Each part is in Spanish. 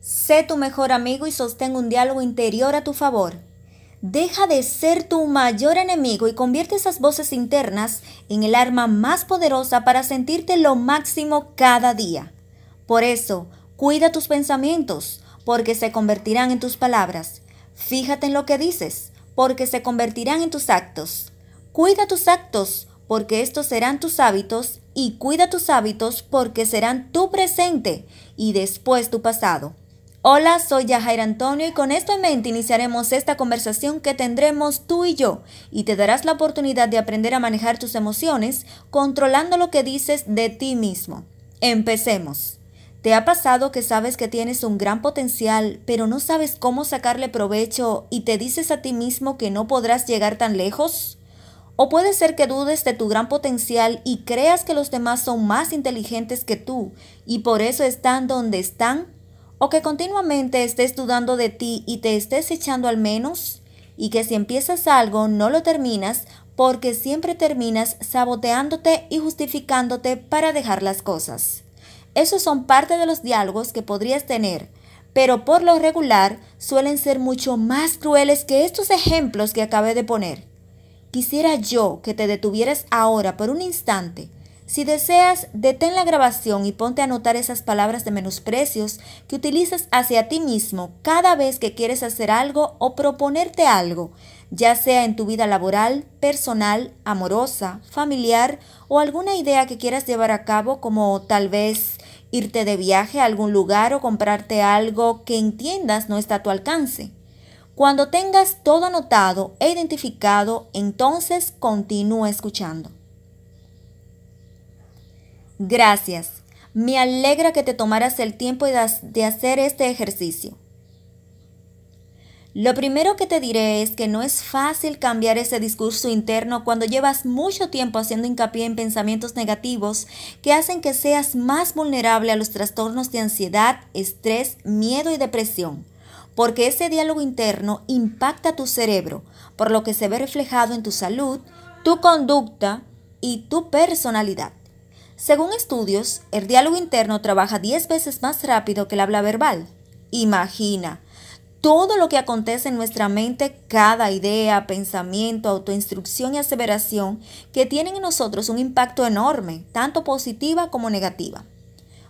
Sé tu mejor amigo y sostén un diálogo interior a tu favor. Deja de ser tu mayor enemigo y convierte esas voces internas en el arma más poderosa para sentirte lo máximo cada día. Por eso, cuida tus pensamientos, porque se convertirán en tus palabras. Fíjate en lo que dices, porque se convertirán en tus actos. Cuida tus actos, porque estos serán tus hábitos, y cuida tus hábitos, porque serán tu presente y después tu pasado. Hola, soy Yajair Antonio y con esto en mente iniciaremos esta conversación que tendremos tú y yo y te darás la oportunidad de aprender a manejar tus emociones controlando lo que dices de ti mismo. Empecemos. ¿Te ha pasado que sabes que tienes un gran potencial pero no sabes cómo sacarle provecho y te dices a ti mismo que no podrás llegar tan lejos? ¿O puede ser que dudes de tu gran potencial y creas que los demás son más inteligentes que tú y por eso están donde están? O que continuamente estés dudando de ti y te estés echando al menos, y que si empiezas algo no lo terminas porque siempre terminas saboteándote y justificándote para dejar las cosas. Esos son parte de los diálogos que podrías tener, pero por lo regular suelen ser mucho más crueles que estos ejemplos que acabé de poner. Quisiera yo que te detuvieras ahora por un instante si deseas, detén la grabación y ponte a anotar esas palabras de menosprecios que utilizas hacia ti mismo cada vez que quieres hacer algo o proponerte algo, ya sea en tu vida laboral, personal, amorosa, familiar o alguna idea que quieras llevar a cabo como tal vez irte de viaje a algún lugar o comprarte algo que entiendas no está a tu alcance. Cuando tengas todo anotado e identificado, entonces continúa escuchando. Gracias. Me alegra que te tomaras el tiempo de hacer este ejercicio. Lo primero que te diré es que no es fácil cambiar ese discurso interno cuando llevas mucho tiempo haciendo hincapié en pensamientos negativos que hacen que seas más vulnerable a los trastornos de ansiedad, estrés, miedo y depresión, porque ese diálogo interno impacta tu cerebro, por lo que se ve reflejado en tu salud, tu conducta y tu personalidad. Según estudios, el diálogo interno trabaja 10 veces más rápido que el habla verbal. Imagina todo lo que acontece en nuestra mente, cada idea, pensamiento, autoinstrucción y aseveración que tienen en nosotros un impacto enorme, tanto positiva como negativa.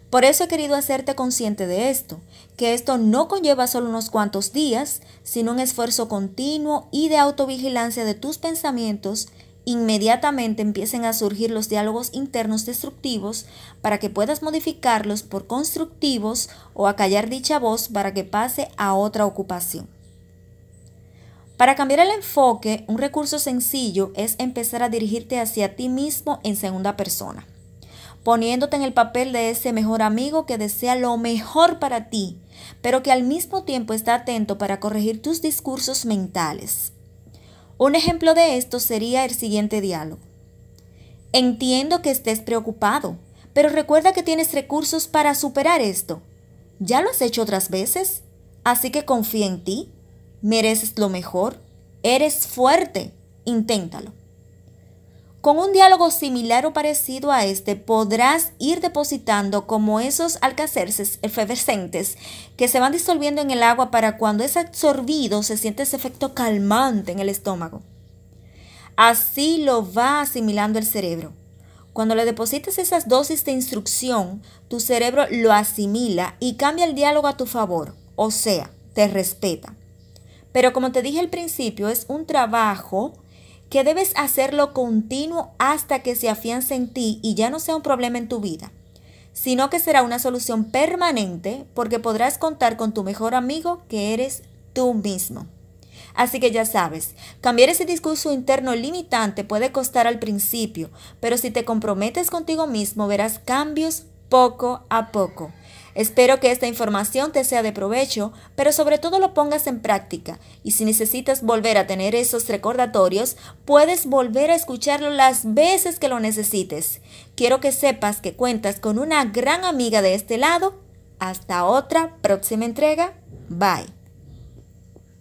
Por eso he querido hacerte consciente de esto, que esto no conlleva solo unos cuantos días, sino un esfuerzo continuo y de autovigilancia de tus pensamientos inmediatamente empiecen a surgir los diálogos internos destructivos para que puedas modificarlos por constructivos o acallar dicha voz para que pase a otra ocupación. Para cambiar el enfoque, un recurso sencillo es empezar a dirigirte hacia ti mismo en segunda persona, poniéndote en el papel de ese mejor amigo que desea lo mejor para ti, pero que al mismo tiempo está atento para corregir tus discursos mentales. Un ejemplo de esto sería el siguiente diálogo. Entiendo que estés preocupado, pero recuerda que tienes recursos para superar esto. Ya lo has hecho otras veces, así que confía en ti. Mereces lo mejor. Eres fuerte. Inténtalo. Con un diálogo similar o parecido a este podrás ir depositando como esos alcacerces efervescentes que se van disolviendo en el agua para cuando es absorbido se siente ese efecto calmante en el estómago. Así lo va asimilando el cerebro. Cuando le deposites esas dosis de instrucción, tu cerebro lo asimila y cambia el diálogo a tu favor, o sea, te respeta. Pero como te dije al principio, es un trabajo que debes hacerlo continuo hasta que se afiance en ti y ya no sea un problema en tu vida, sino que será una solución permanente porque podrás contar con tu mejor amigo que eres tú mismo. Así que ya sabes, cambiar ese discurso interno limitante puede costar al principio, pero si te comprometes contigo mismo verás cambios poco a poco. Espero que esta información te sea de provecho, pero sobre todo lo pongas en práctica. Y si necesitas volver a tener esos recordatorios, puedes volver a escucharlo las veces que lo necesites. Quiero que sepas que cuentas con una gran amiga de este lado. Hasta otra próxima entrega. Bye.